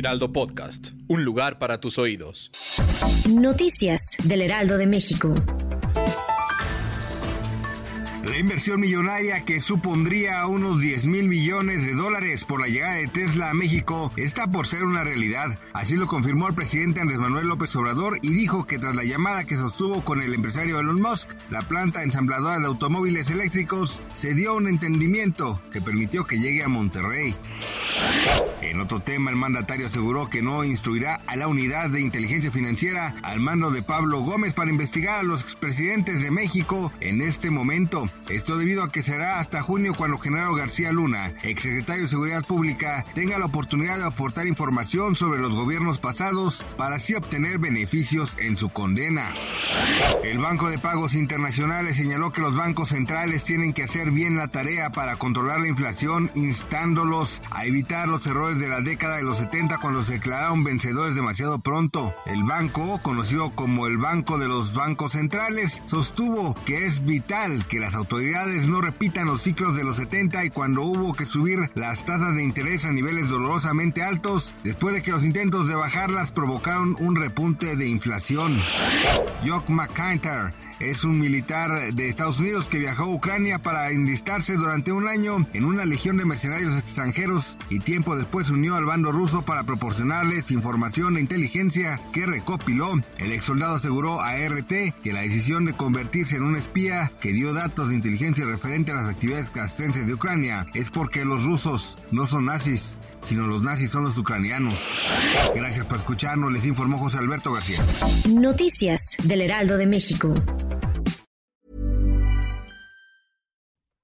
Heraldo Podcast, un lugar para tus oídos. Noticias del Heraldo de México. La inversión millonaria que supondría unos 10 mil millones de dólares por la llegada de Tesla a México está por ser una realidad. Así lo confirmó el presidente Andrés Manuel López Obrador y dijo que tras la llamada que sostuvo con el empresario Elon Musk, la planta ensambladora de automóviles eléctricos se dio un entendimiento que permitió que llegue a Monterrey. En otro tema, el mandatario aseguró que no instruirá a la unidad de inteligencia financiera al mando de Pablo Gómez para investigar a los expresidentes de México en este momento. Esto debido a que será hasta junio cuando Genaro García Luna, exsecretario de Seguridad Pública, tenga la oportunidad de aportar información sobre los gobiernos pasados para así obtener beneficios en su condena. El Banco de Pagos Internacionales señaló que los bancos centrales tienen que hacer bien la tarea para controlar la inflación, instándolos a evitar los errores de la década de los 70 cuando se declararon vencedores demasiado pronto. El banco, conocido como el Banco de los Bancos Centrales, sostuvo que es vital que las autoridades no repitan los ciclos de los 70 y cuando hubo que subir las tasas de interés a niveles dolorosamente altos, después de que los intentos de bajarlas provocaron un repunte de inflación. Jock McIntyre es un militar de Estados Unidos que viajó a Ucrania para enlistarse durante un año en una legión de mercenarios extranjeros y tiempo después unió al bando ruso para proporcionarles información e inteligencia que recopiló. El ex soldado aseguró a RT que la decisión de convertirse en un espía que dio datos de inteligencia referente a las actividades castrenses de Ucrania es porque los rusos no son nazis, sino los nazis son los ucranianos. Gracias por escucharnos, les informó José Alberto García. Noticias del Heraldo de México.